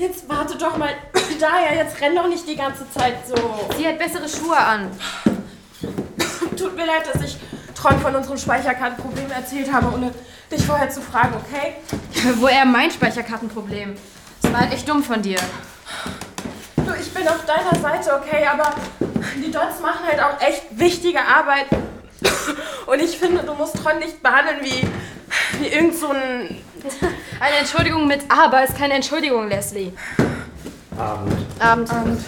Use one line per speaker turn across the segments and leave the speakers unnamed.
Jetzt warte doch mal. Daher, jetzt renn doch nicht die ganze Zeit so.
Sie hat bessere Schuhe an.
Tut mir leid, dass ich Tron von unserem Speicherkartenproblem erzählt habe, ohne dich vorher zu fragen, okay?
Woher mein Speicherkartenproblem? Das war halt echt dumm von dir.
Du, ich bin auf deiner Seite, okay, aber die Dots machen halt auch echt wichtige Arbeit. Und ich finde, du musst Tron nicht behandeln wie, wie irgend so ein...
Eine Entschuldigung mit Aber ist keine Entschuldigung, Leslie.
Abend.
Abend. Abend.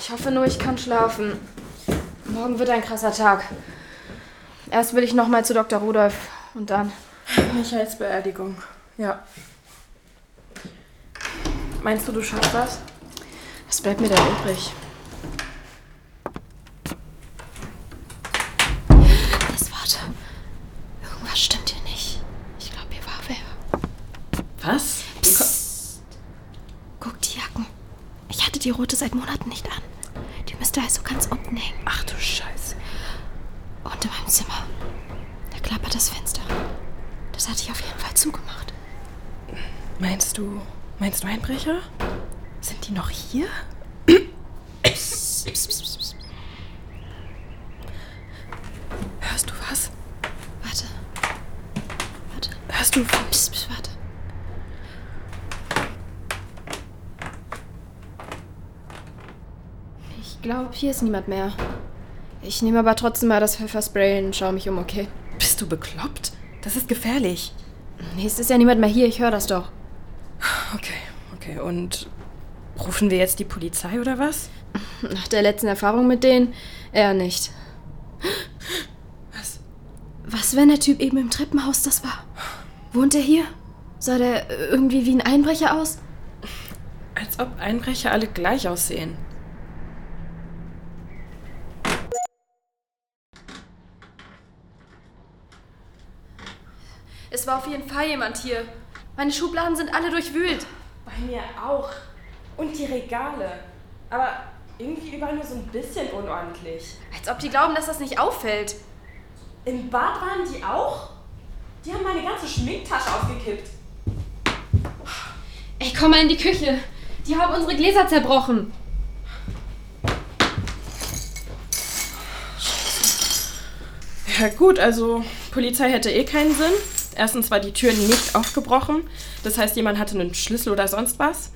Ich hoffe nur, ich kann schlafen. Morgen wird ein krasser Tag. Erst will ich noch mal zu Dr. Rudolf und dann.
Michaels Beerdigung. Ja. Meinst du, du schaffst das?
Was bleibt mir da übrig? Das warte. Irgendwas stimmt hier nicht. Ich glaube, hier war wer.
Was?
Psst. Guck die Jacken. Ich hatte die rote seit Monaten nicht an. Die müsste also ganz unten hängen.
Ach du Scheiße.
Und in meinem Zimmer. Da klappert das Fenster. Das hatte ich auf jeden Fall zugemacht.
Meinst du, meinst du Einbrecher? Sind die noch hier?
Psst, psst, psst.
Hörst du was?
Warte. Warte.
Hörst du...
Psst, psst, warte. Ich glaube, hier ist niemand mehr. Ich nehme aber trotzdem mal das Pfefferspray und schaue mich um, okay?
Bist du bekloppt? Das ist gefährlich.
Nee, es ist ja niemand mehr hier, ich höre das doch.
Okay, okay. Und rufen wir jetzt die Polizei oder was?
Nach der letzten Erfahrung mit denen eher nicht.
Was?
Was, wenn der Typ eben im Treppenhaus das war? Wohnt er hier? Sah der irgendwie wie ein Einbrecher aus?
Als ob Einbrecher alle gleich aussehen.
Es war auf jeden Fall jemand hier. Meine Schubladen sind alle durchwühlt.
Bei mir auch. Und die Regale. Aber irgendwie überall nur so ein bisschen unordentlich.
Als ob die glauben, dass das nicht auffällt.
Im Bad waren die auch? Die haben meine ganze Schminktasche aufgekippt.
Ey, komm mal in die Küche. Die haben unsere Gläser zerbrochen.
Ja gut, also Polizei hätte eh keinen Sinn. Erstens war die Tür nicht aufgebrochen. Das heißt, jemand hatte einen Schlüssel oder sonst was.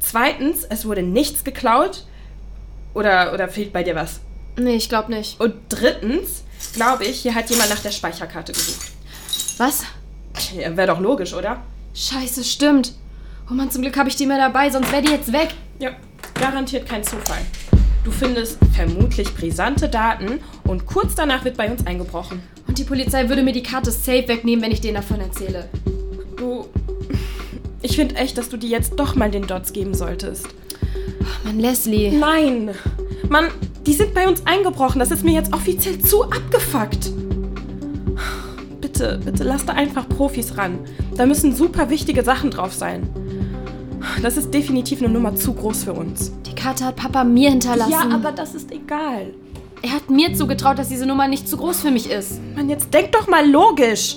Zweitens, es wurde nichts geklaut. Oder, oder fehlt bei dir was?
Nee, ich glaube nicht.
Und drittens, glaube ich, hier hat jemand nach der Speicherkarte gesucht.
Was?
Ja, Wäre doch logisch, oder?
Scheiße, stimmt. Oh Mann, zum Glück habe ich die mehr dabei, sonst wäre die jetzt weg.
Ja, garantiert kein Zufall. Du findest vermutlich brisante Daten und kurz danach wird bei uns eingebrochen.
Und die Polizei würde mir die Karte safe wegnehmen, wenn ich denen davon erzähle.
Du. Ich finde echt, dass du die jetzt doch mal den Dots geben solltest.
Oh Mann, Leslie.
Nein! Mann, die sind bei uns eingebrochen. Das ist mir jetzt offiziell zu abgefuckt. Bitte, bitte lass da einfach Profis ran. Da müssen super wichtige Sachen drauf sein. Das ist definitiv eine Nummer zu groß für uns.
Die Karte hat Papa mir hinterlassen.
Ja, aber das ist egal.
Er hat mir zugetraut, dass diese Nummer nicht zu groß für mich ist.
Mann, jetzt denk doch mal logisch.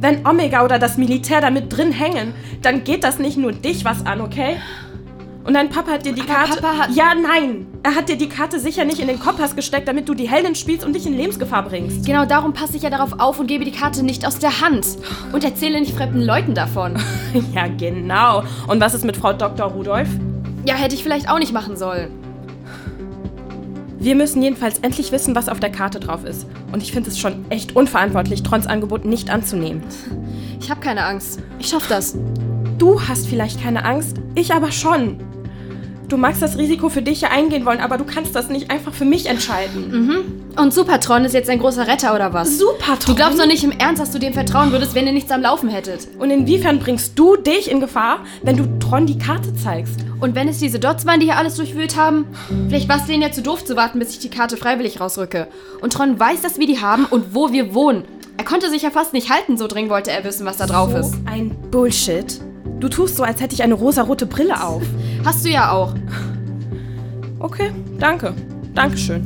Wenn Omega oder das Militär da mit drin hängen, dann geht das nicht nur dich was an, okay? Und dein Papa hat dir die
Aber
Karte.
Papa hat-
ja, nein. Er hat dir die Karte sicher nicht in den Kompass gesteckt, damit du die Heldin spielst und dich in Lebensgefahr bringst.
Genau darum passe ich ja darauf auf und gebe die Karte nicht aus der Hand. Und erzähle nicht fremden Leuten davon.
ja, genau. Und was ist mit Frau Dr. Rudolph?
Ja, hätte ich vielleicht auch nicht machen sollen.
Wir müssen jedenfalls endlich wissen, was auf der Karte drauf ist. Und ich finde es schon echt unverantwortlich, Trons Angebot nicht anzunehmen.
Ich habe keine Angst. Ich schaff das.
Du hast vielleicht keine Angst, ich aber schon. Du magst das Risiko für dich ja eingehen wollen, aber du kannst das nicht einfach für mich entscheiden.
Und Supertron ist jetzt ein großer Retter oder was?
Super,
Du glaubst doch nicht im Ernst, dass du dem vertrauen würdest, wenn ihr nichts am Laufen hättet.
Und inwiefern bringst du dich in Gefahr, wenn du Tron die Karte zeigst?
Und wenn es diese Dots waren, die hier alles durchwühlt haben, vielleicht war es denen ja zu doof zu warten, bis ich die Karte freiwillig rausrücke. Und Tron weiß, dass wir die haben und wo wir wohnen. Er konnte sich ja fast nicht halten, so dringend wollte er wissen, was da drauf ist.
So ein Bullshit. Du tust so, als hätte ich eine rosarote Brille auf.
Hast du ja auch.
Okay, danke. Dankeschön.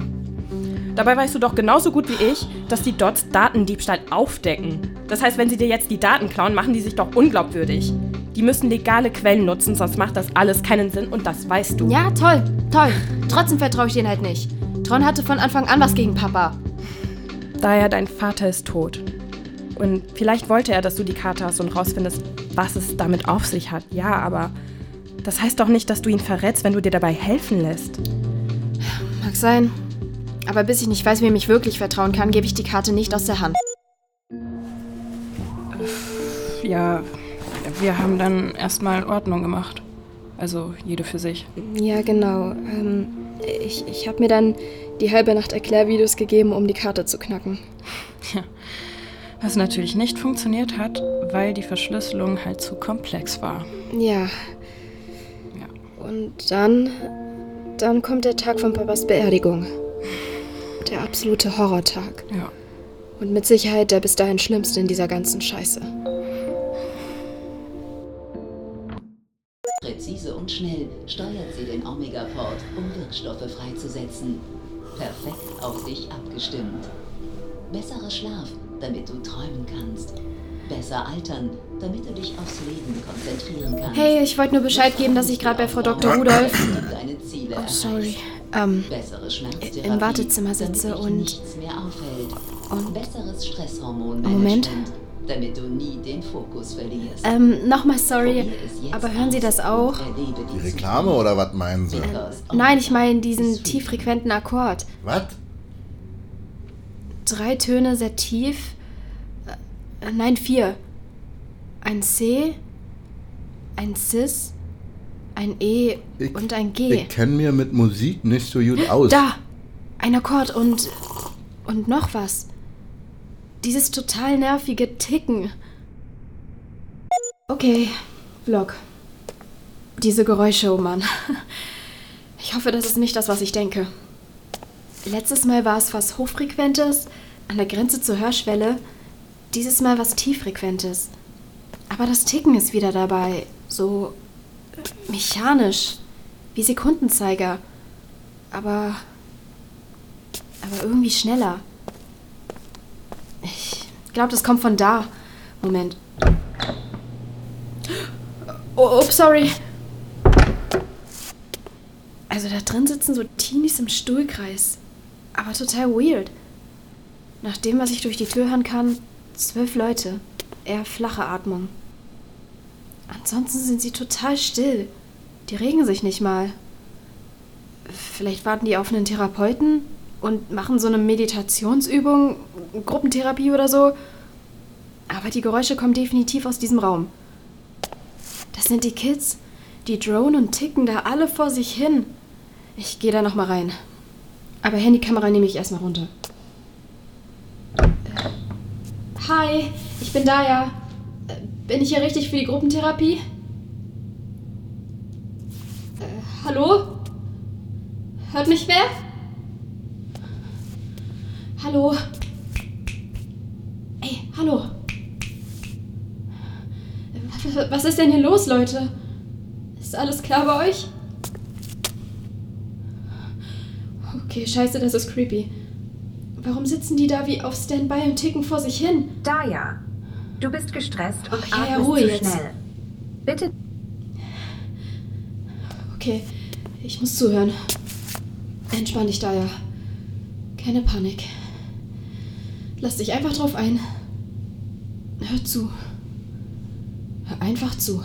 Dabei weißt du doch genauso gut wie ich, dass die Dots Datendiebstahl aufdecken. Das heißt, wenn sie dir jetzt die Daten klauen, machen die sich doch unglaubwürdig. Die müssen legale Quellen nutzen, sonst macht das alles keinen Sinn und das weißt du.
Ja, toll, toll. Trotzdem vertraue ich denen halt nicht. Tron hatte von Anfang an was gegen Papa.
Daher, dein Vater ist tot. Und vielleicht wollte er, dass du die Karte hast und rausfindest, was es damit auf sich hat. Ja, aber das heißt doch nicht, dass du ihn verrätst, wenn du dir dabei helfen lässt.
Mag sein. Aber bis ich nicht weiß, wem ich wirklich vertrauen kann, gebe ich die Karte nicht aus der Hand.
Ja, wir haben dann erstmal Ordnung gemacht. Also jede für sich.
Ja, genau. Ähm, ich ich habe mir dann die halbe Nacht Erklärvideos gegeben, um die Karte zu knacken.
Ja. Was natürlich nicht funktioniert hat, weil die Verschlüsselung halt zu komplex war.
Ja.
Ja.
Und dann. Dann kommt der Tag von Papas Beerdigung. Der absolute Horrortag.
Ja.
Und mit Sicherheit der bis dahin schlimmste in dieser ganzen Scheiße.
Präzise und schnell steuert sie den Omega-Port, um Wirkstoffe freizusetzen. Perfekt auf dich abgestimmt. Besserer Schlaf, damit du träumen kannst. Besser altern, damit du dich aufs Leben konzentrieren kannst.
Hey, ich wollte nur Bescheid geben, dass ich gerade bei Frau Dr. Rudolf.
Und deine Ziele
Oh, sorry. Ähm, im Wartezimmer sitze und-
nichts mehr auffällt.
und-
Besseres Stresshormon
Moment.
damit du nie den Fokus verlierst.
ähm, nochmal sorry. Aber hören Sie das auch?
Die. Reklame oder was meinen Sie?
Nein, ich meine diesen tieffrequenten Akkord.
Was?
Drei Töne sehr tief. Äh, nein, vier. Ein C, ein Cis, ein E
Ich-
und ein G.
Ich kenne mir mit Musik nicht so gut aus.
Da! Ein Akkord und. und noch was. Dieses total nervige Ticken. Okay, Vlog. Diese Geräusche, oh Mann. Ich hoffe, das ist nicht das, was ich denke. Letztes Mal war es was Hochfrequentes, an der Grenze zur Hörschwelle. Dieses Mal was Tieffrequentes. Aber das Ticken ist wieder dabei. So mechanisch. Wie Sekundenzeiger. Aber. Aber irgendwie schneller. Ich glaube, das kommt von da. Moment. Oh, ups, sorry. Also da drin sitzen so Teenies im Stuhlkreis. Aber total weird. Nach dem, was ich durch die Tür hören kann, zwölf Leute. Eher flache Atmung. Ansonsten sind sie total still. Die regen sich nicht mal. Vielleicht warten die auf einen Therapeuten und machen so eine Meditationsübung, Gruppentherapie oder so. Aber die Geräusche kommen definitiv aus diesem Raum. Das sind die Kids. Die drohen und ticken da alle vor sich hin. Ich gehe da noch mal rein. Aber Handykamera nehme ich erstmal runter. Hi, ich bin Daya. Bin ich hier richtig für die Gruppentherapie? Äh, hallo? Hört mich wer? Hallo? Ey, hallo? Was ist denn hier los, Leute? Ist alles klar bei euch? Okay, scheiße, das ist creepy. Warum sitzen die da wie auf Standby und ticken vor sich hin?
Daya, du bist gestresst und
Ja, ja,
atmest
Ruhe
zu
jetzt.
schnell. Bitte
Okay, ich muss zuhören. Entspann dich, Daya. Keine Panik. Lass dich einfach drauf ein. Hör zu. Hör einfach zu.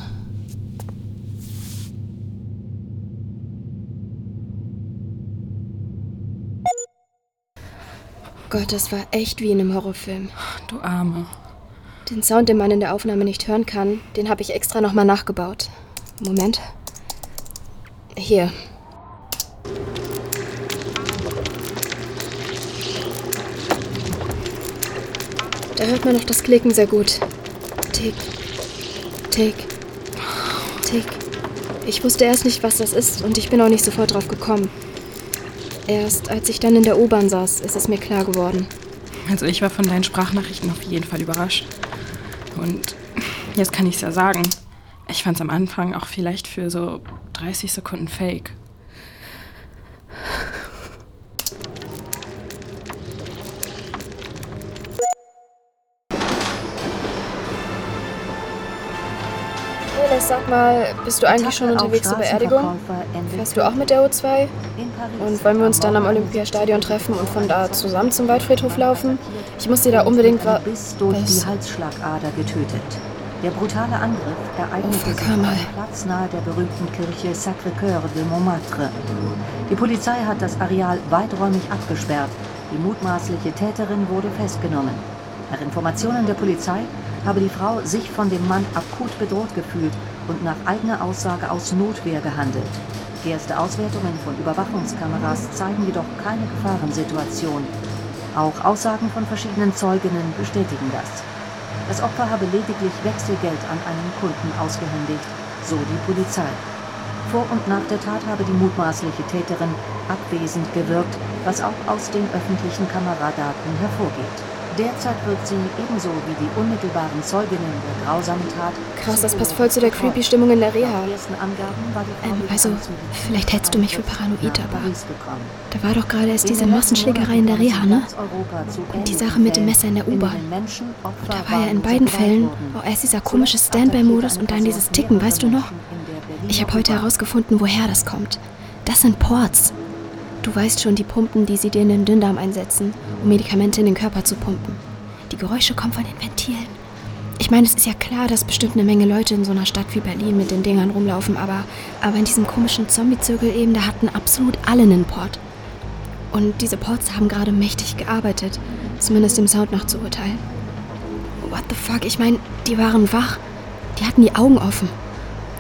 Gott, das war echt wie in einem Horrorfilm.
Du Arme.
Den Sound, den man in der Aufnahme nicht hören kann, den habe ich extra nochmal nachgebaut. Moment. Hier. Da hört man noch das Klicken sehr gut. Tick, tick, tick. Ich wusste erst nicht, was das ist und ich bin auch nicht sofort drauf gekommen. Erst als ich dann in der U-Bahn saß, ist es mir klar geworden.
Also ich war von deinen Sprachnachrichten auf jeden Fall überrascht. Und jetzt kann ich es ja sagen. Ich fand es am Anfang auch vielleicht für so 30 Sekunden fake.
Mal, bist du eigentlich schon unterwegs zur Beerdigung? Fährst du auch mit der O2? Und wollen wir uns dann am Olympiastadion treffen und von da zusammen zum Waldfriedhof laufen? Ich muss dir da unbedingt was...
Biss durch
Was?
die Halsschlagader getötet. Der brutale Angriff ereignete sich
hör
am. Platz nahe der berühmten Kirche Sacré-Cœur de Montmartre. Die Polizei hat das Areal weiträumig abgesperrt. Die mutmaßliche Täterin wurde festgenommen. Nach Informationen der Polizei habe die Frau sich von dem Mann akut bedroht gefühlt und nach eigener Aussage aus Notwehr gehandelt. Erste Auswertungen von Überwachungskameras zeigen jedoch keine Gefahrensituation. Auch Aussagen von verschiedenen Zeuginnen bestätigen das. Das Opfer habe lediglich Wechselgeld an einen Kunden ausgehändigt, so die Polizei. Vor und nach der Tat habe die mutmaßliche Täterin abwesend gewirkt, was auch aus den öffentlichen Kameradaten hervorgeht. Derzeit wird sie ebenso wie die unmittelbaren Zeuginnen der grausamen Tat.
Krass, das passt voll zu der creepy Stimmung in der Reha. Ähm, also, vielleicht hältst du mich für paranoid, aber da war doch gerade erst diese Massenschlägerei in der Reha, ne? Und die Sache mit dem Messer in der U-Bahn. Da war ja in beiden Fällen auch erst dieser komische Standby-Modus und dann dieses Ticken, weißt du noch? Ich habe heute herausgefunden, woher das kommt. Das sind Ports. Du weißt schon, die Pumpen, die sie dir in den Dünndarm einsetzen, um Medikamente in den Körper zu pumpen. Die Geräusche kommen von den Ventilen. Ich meine, es ist ja klar, dass bestimmt eine Menge Leute in so einer Stadt wie Berlin mit den Dingern rumlaufen, aber, aber in diesem komischen Zombie-Zirkel eben, da hatten absolut alle einen Port. Und diese Ports haben gerade mächtig gearbeitet, zumindest dem Sound nach zu urteilen. What the fuck? Ich meine, die waren wach. Die hatten die Augen offen.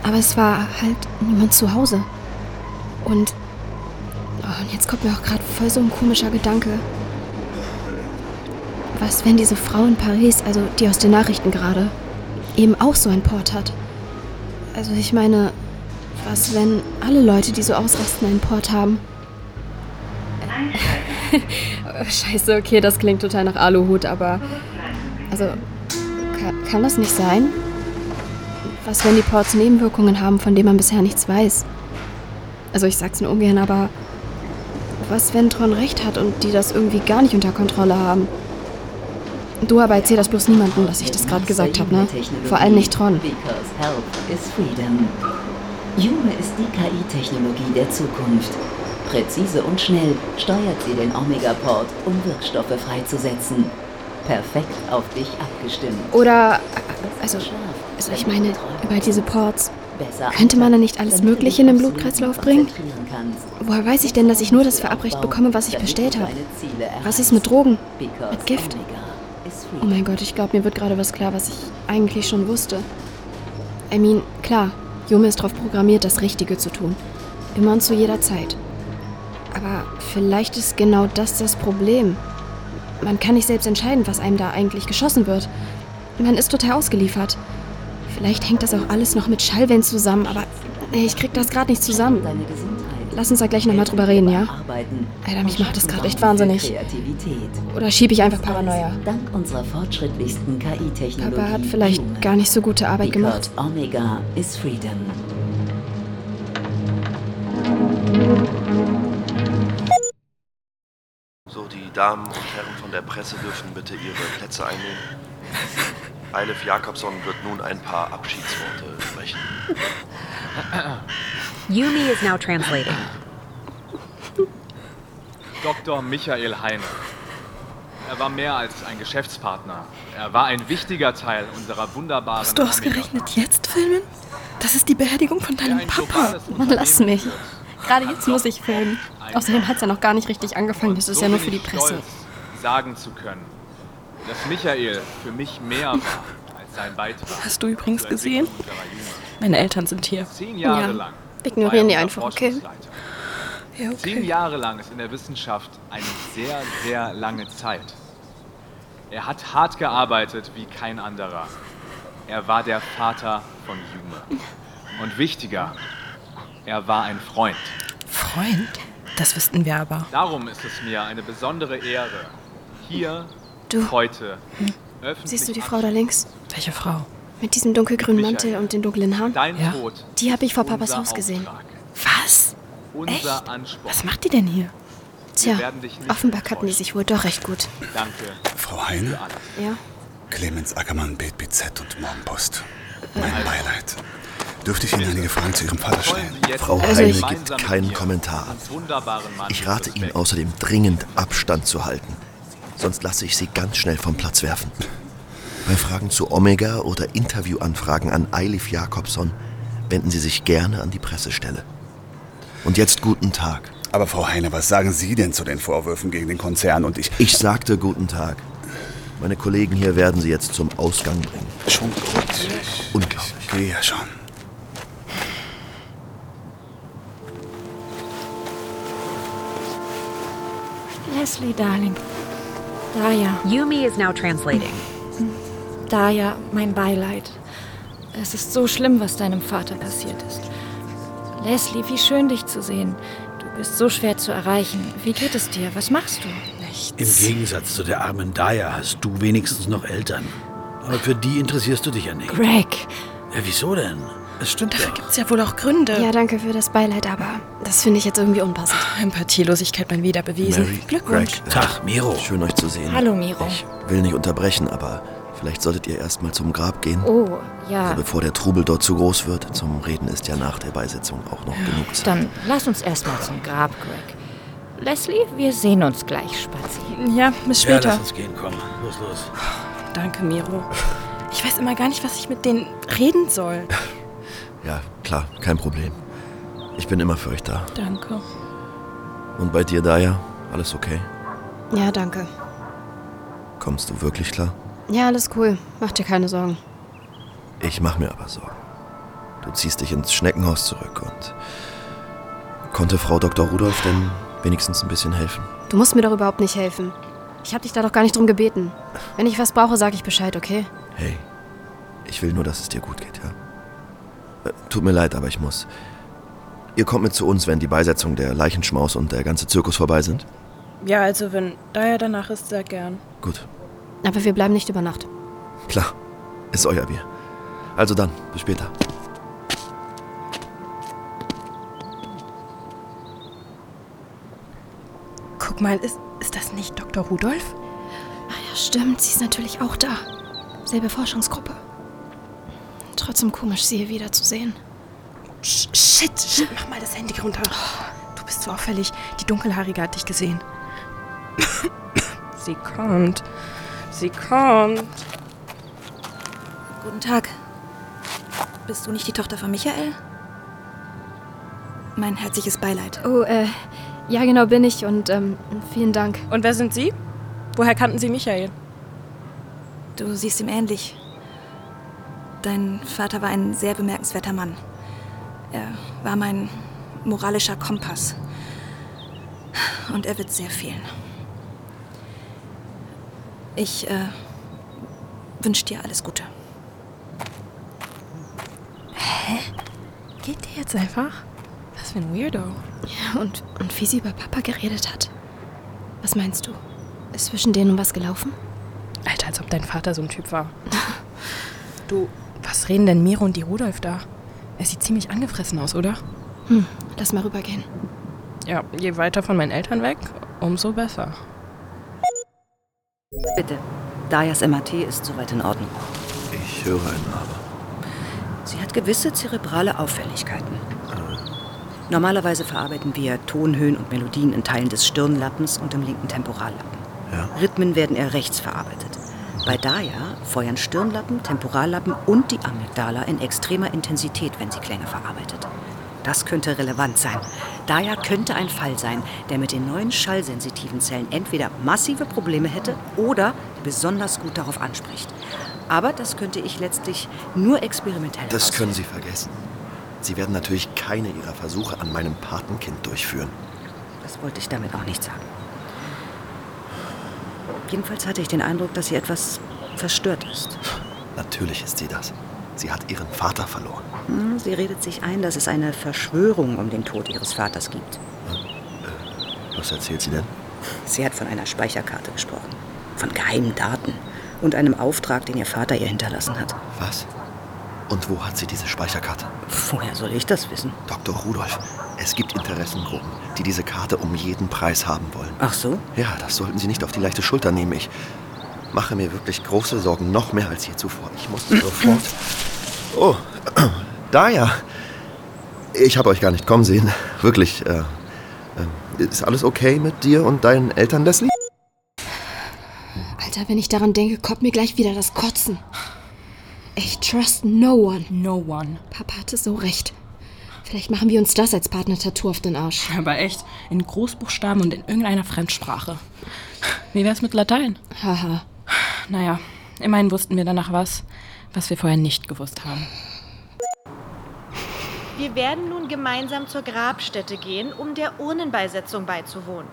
Aber es war halt niemand zu Hause. Und, und jetzt kommt mir auch gerade voll so ein komischer Gedanke. Was, wenn diese Frau in Paris, also die aus den Nachrichten gerade, eben auch so ein Port hat? Also ich meine, was, wenn alle Leute, die so ausrasten, einen Port haben? Scheiße, okay, das klingt total nach Aluhut, aber... Also, kann, kann das nicht sein? Was, wenn die Ports Nebenwirkungen haben, von denen man bisher nichts weiß? Also ich sag's nur ungern, aber was, wenn Tron recht hat und die das irgendwie gar nicht unter Kontrolle haben? Du aber erzähl das bloß niemandem, dass ich das gerade gesagt habe, ne? Vor allem nicht Tron.
Jume ist die KI-Technologie der Zukunft. Präzise und schnell steuert sie den Omega-Port, um Wirkstoffe freizusetzen. Perfekt auf dich abgestimmt.
Oder, also, also ich meine, über diese. Ports. Könnte man da nicht alles Mögliche in den Blutkreislauf bringen? Woher weiß ich denn, dass ich nur das verabreicht bekomme, was ich bestellt habe? Was ist mit Drogen? Mit Gift? Oh mein Gott, ich glaube, mir wird gerade was klar, was ich eigentlich schon wusste. I mean, klar, Jume ist darauf programmiert, das Richtige zu tun. Immer und zu jeder Zeit. Aber vielleicht ist genau das das Problem. Man kann nicht selbst entscheiden, was einem da eigentlich geschossen wird. Man ist total ausgeliefert. Vielleicht hängt das auch alles noch mit Schallwellen zusammen, aber ich krieg das gerade nicht zusammen. Lass uns da gleich nochmal drüber reden, ja?
Arbeiten.
Alter, mich macht das gerade echt wahnsinnig. Oder schieb ich einfach Paranoia?
Dank unserer fortschrittlichsten KI-Technologie.
Papa hat vielleicht gar nicht so gute Arbeit gemacht.
Omega is freedom.
So, die Damen und Herren von der Presse dürfen bitte ihre Plätze einnehmen. Eilef Jakobson wird nun ein paar Abschiedsworte sprechen.
Yumi is now translating.
Dr. Michael Heine. Er war mehr als ein Geschäftspartner. Er war ein wichtiger Teil unserer wunderbaren
Musst du ausgerechnet jetzt filmen? Das ist die Beerdigung von deinem Papa.
Mann, lass mich. Gerade jetzt muss ich filmen. Außerdem hat es ja noch gar nicht richtig angefangen. Das ist ja nur für die Presse.
sagen zu können, dass Michael für mich mehr war als sein Beitrag.
Hast du übrigens gesehen? Meine Eltern sind hier.
Zehn Jahre
Ja,
lang.
wir ignorieren
er
die einfach, okay?
Ja,
Zehn Jahre lang ist in der Wissenschaft eine sehr, sehr lange Zeit. Er hat hart gearbeitet wie kein anderer. Er war der Vater von Jume. Und wichtiger, er war ein Freund.
Freund? Das wüssten wir aber.
Darum ist es mir eine besondere Ehre, hier
Du.
heute öffentlich
Siehst du die Frau da links?
Welche Frau?
Mit diesem dunkelgrünen
Michael.
Mantel und den dunklen Haaren?
Dein
Ja.
Tod.
Die habe ich vor Papas
unser
Haus gesehen.
Auftrag,
Was?
Unser
Echt?
Anspruch.
Was macht die denn hier?
Tja,
werden dich nicht
offenbar kannten die sich wohl doch recht gut.
Danke
Frau Heine.
Ja?
Clemens Ackermann, BBZ und Morgenpost. Mein Beileid. Dürfte ich Ihnen einige Fragen zu Ihrem Vater stellen?
Frau
Also
Heine gibt keinen Kommentar. Ich rate Ihnen außerdem dringend Abstand zu halten. Sonst lasse ich Sie ganz schnell vom Platz werfen. Bei Fragen zu Omega oder Interviewanfragen an Eilif Jakobson wenden Sie sich gerne an die Pressestelle. Und jetzt guten Tag.
Aber Frau Heine, was sagen Sie denn zu den Vorwürfen gegen den Konzern? Und ich...
Ich sagte guten Tag. Meine Kollegen hier werden Sie jetzt zum Ausgang bringen.
Schon gut. Ich
Unglaublich.
gehe ja schon.
Leslie, Darling. Daya,
Yumi is now translating.
Daya, mein Beileid. Es ist so schlimm, was deinem Vater passiert ist. Leslie, wie schön dich zu sehen. Du bist so schwer zu erreichen. Wie geht es dir? Was machst du?
Im Gegensatz zu der armen Daya hast du wenigstens noch Eltern. Aber für die interessierst du dich ja nicht.
Greg,
Ja, wieso denn? Es stimmt doch.
Gibt's ja wohl auch Gründe.
Ja, danke für das Beileid, aber das finde ich jetzt irgendwie unpassend.
Empathielosigkeit mal wieder bewiesen.
Mary,
Glückwunsch.
Greg,
Tag, Miro.
schön euch zu sehen.
Hallo, Miro.
Ich will nicht unterbrechen, aber vielleicht solltet ihr erst mal zum Grab gehen.
Oh, ja.
Also bevor der Trubel dort zu groß wird. Zum Reden ist ja nach der Beisetzung auch noch genug Zeit.
Dann lass uns erstmal zum Grab, Greg. Leslie, wir sehen uns gleich spazieren.
Ja, bis
Ja,
später.
lass uns gehen, komm. Los, los.
Danke, Miro. Ich weiß immer gar nicht, was ich mit denen reden soll.
Ja, klar, kein Problem. Ich bin immer für euch da.
Danke.
Und bei dir, Daya, alles okay?
Ja, danke.
Kommst du wirklich klar?
Ja, alles cool. Mach dir keine Sorgen.
Ich mach mir aber Sorgen. Du ziehst dich ins Schneckenhaus zurück und konnte Frau Dr. Rudolph denn wenigstens ein bisschen helfen?
Du musst mir doch überhaupt nicht helfen. Ich habe dich da doch gar nicht drum gebeten. Wenn ich was brauche, sag ich Bescheid, okay?
Hey, ich will nur, dass es dir gut geht, ja? Tut mir leid, aber ich muss. Ihr kommt mit zu uns, wenn die Beisetzung der Leichenschmaus und der ganze Zirkus vorbei sind?
Ja, also wenn Daya danach ist, sehr gern.
Gut,
Aber wir bleiben nicht über Nacht.
klar. Ist euer Bier. Also dann, bis später.
Guck mal, ist, ist das nicht Dr. Rudolph?
Ah ja, stimmt. Sie ist natürlich auch da. Selbe Forschungsgruppe. Trotzdem komisch, sie hier wiederzusehen.
Sch- Shit, shit, mach mal das Handy runter. Du bist so auffällig. Die Dunkelhaarige hat dich gesehen. Sie kommt. Sie kommt.
Guten Tag. Bist du nicht die Tochter von Michael? Mein herzliches Beileid.
Oh, äh, ja, genau bin ich und ähm, vielen Dank.
Und wer sind Sie? Woher kannten Sie Michael?
Du siehst ihm ähnlich. Dein Vater war ein sehr bemerkenswerter Mann. Er war mein moralischer Kompass. Und er wird sehr fehlen. Ich äh, wünsche dir alles Gute.
Geht der jetzt einfach? Was für ein Weirdo.
Ja, und, und wie sie über Papa geredet hat. Was meinst du? Ist zwischen denen was gelaufen?
Alter, als ob dein Vater so ein Typ war. Du, was reden denn Miro und die Rudolf da? Er sieht ziemlich angefressen aus, oder?
Hm, lass mal rübergehen.
Ja, je weiter von meinen Eltern weg, umso besser.
Bitte. Dayas MRT ist soweit in Ordnung.
Ich höre ein Aber.
Sie hat gewisse zerebrale Auffälligkeiten. Normalerweise verarbeiten wir Tonhöhen und Melodien in Teilen des Stirnlappens und im linken Temporallappen.
Ja.
Rhythmen werden eher rechts verarbeitet. Bei Daya feuern Stirnlappen, Temporallappen und die Amygdala in extremer Intensität, wenn sie Klänge verarbeitet. Das könnte relevant sein. Daya könnte ein Fall sein, der mit den neuen schallsensitiven Zellen entweder massive Probleme hätte oder besonders gut darauf anspricht. Aber das könnte ich letztlich nur experimentell
Das
herausfinden.
können Sie vergessen. Sie werden natürlich keine Ihrer Versuche an meinem Patenkind durchführen.
Das wollte ich damit auch nicht sagen. Jedenfalls hatte ich den Eindruck, dass sie etwas verstört ist.
Natürlich ist sie das. Sie hat ihren Vater verloren.
Hm, Sie redet sich ein, dass es eine Verschwörung um den Tod ihres Vaters gibt.
Was erzählt sie denn?
Sie hat von einer Speicherkarte gesprochen. Von geheimen Daten. Und einem Auftrag, den ihr Vater ihr hinterlassen hat.
Was? Und wo hat sie diese Speicherkarte?
Woher soll ich das wissen?
Dr. Rudolph, es gibt Interessengruppen, die diese Karte um jeden Preis haben wollen.
Ach so?
Ja, das sollten Sie nicht auf die leichte Schulter nehmen. Ich mache mir wirklich große Sorgen, noch mehr als je zuvor. Ich muss sofort. Oh, Daya, ich habe euch gar nicht kommen sehen. Wirklich. Äh, äh, ist alles okay mit dir und deinen Eltern, Leslie?
Alter, wenn ich daran denke, kommt mir gleich wieder das Kotzen. Ich trust no one.
No one.
Papa hatte so recht. Vielleicht machen wir uns das als Partner-Tattoo auf den Arsch.
Aber echt, in Großbuchstaben und in irgendeiner Fremdsprache. Wie wär's mit Latein?
Haha.
Naja, immerhin wussten wir danach was, was wir vorher nicht gewusst haben.
Wir werden nun gemeinsam zur Grabstätte gehen, um der Urnenbeisetzung beizuwohnen.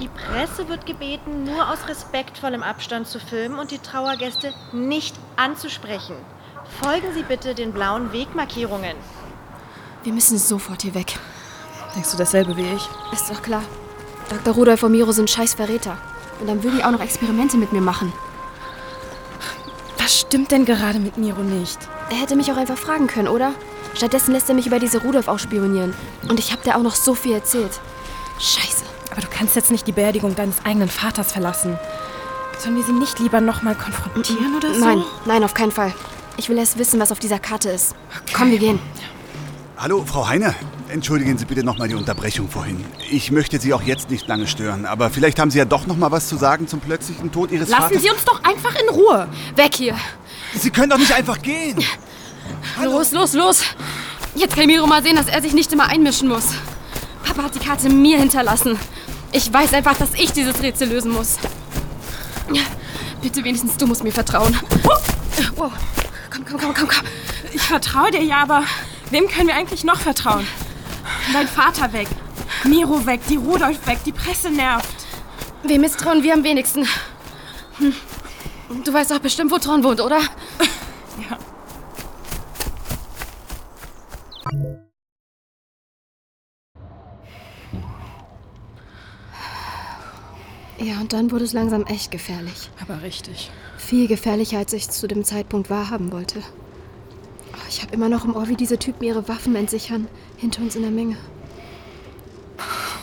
Die Presse wird gebeten, nur aus respektvollem Abstand zu filmen und die Trauergäste nicht anzusprechen. Folgen Sie bitte den blauen Wegmarkierungen.
Wir müssen sofort hier weg.
Denkst du dasselbe wie ich?
Ist doch klar. Dr. Rudolf und Miro sind scheiß Verräter. Und dann würden die auch noch Experimente mit mir machen.
Was stimmt denn gerade mit Miro nicht?
Er hätte mich auch einfach fragen können, oder? Stattdessen lässt er mich über diese Rudolf ausspionieren. Und ich habe dir auch noch so viel erzählt. Scheiße.
Aber du kannst jetzt nicht die Beerdigung deines eigenen Vaters verlassen. Sollen wir sie nicht lieber nochmal konfrontieren oder so?
Nein, nein, auf keinen Fall. Ich will erst wissen, was auf dieser Karte ist. Komm, wir gehen.
Hallo, Frau Heine. Entschuldigen Sie bitte nochmal die Unterbrechung vorhin. Ich möchte Sie auch jetzt nicht lange stören, aber vielleicht haben Sie ja doch nochmal was zu sagen zum plötzlichen Tod Ihres
Lassen
Vaters.
Sie uns doch einfach in Ruhe.
Weg hier.
Sie können doch nicht einfach gehen.
Los, los, los. Jetzt kann Miro mal sehen, dass er sich nicht immer einmischen muss. Papa hat die Karte mir hinterlassen. Ich weiß einfach, dass ich dieses Rätsel lösen muss. Bitte wenigstens du musst mir vertrauen. Wow. Komm, komm, komm, komm, komm.
Ich vertraue dir ja, aber wem können wir eigentlich noch vertrauen? Dein Vater weg, Miro weg, die Rudolf weg, die Presse nervt.
Wem misstrauen wir am wenigsten? Hm. Du weißt doch bestimmt, wo Tron wohnt, oder?
Ja.
Ja, und dann wurde es langsam echt gefährlich.
Aber richtig.
Viel gefährlicher, als ich zu dem Zeitpunkt wahrhaben wollte. Ich habe immer noch im Ohr, wie diese Typen ihre Waffen entsichern, hinter uns in der Menge.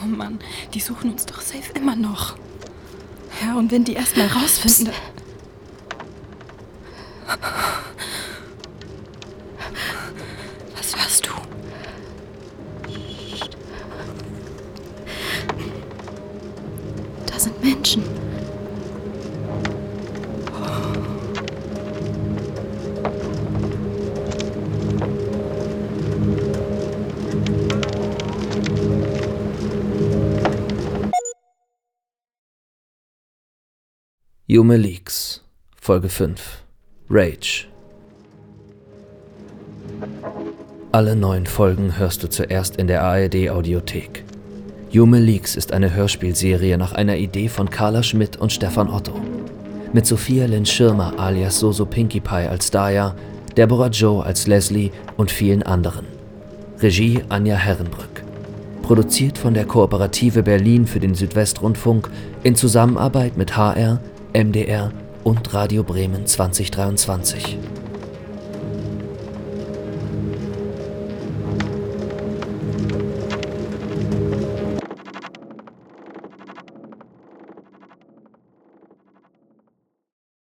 Oh Mann, die suchen uns doch safe immer noch. Ja, und wenn die erst mal rausfinden... Was
Yume Leaks, Folge 5. Rage. Alle neun Folgen hörst du zuerst in der ARD Audiothek. Yume Leaks ist eine Hörspielserie nach einer Idee von Carla Schmidt und Stefan Otto. Mit Sophia Lynn Schirmer alias Soso Pinkie Pie als Daya, Deborah Joe als Leslie und vielen anderen. Regie Anja Herrenbrück. Produziert von der Kooperative Berlin für den Südwestrundfunk in Zusammenarbeit mit HR, MDR und Radio Bremen 2023.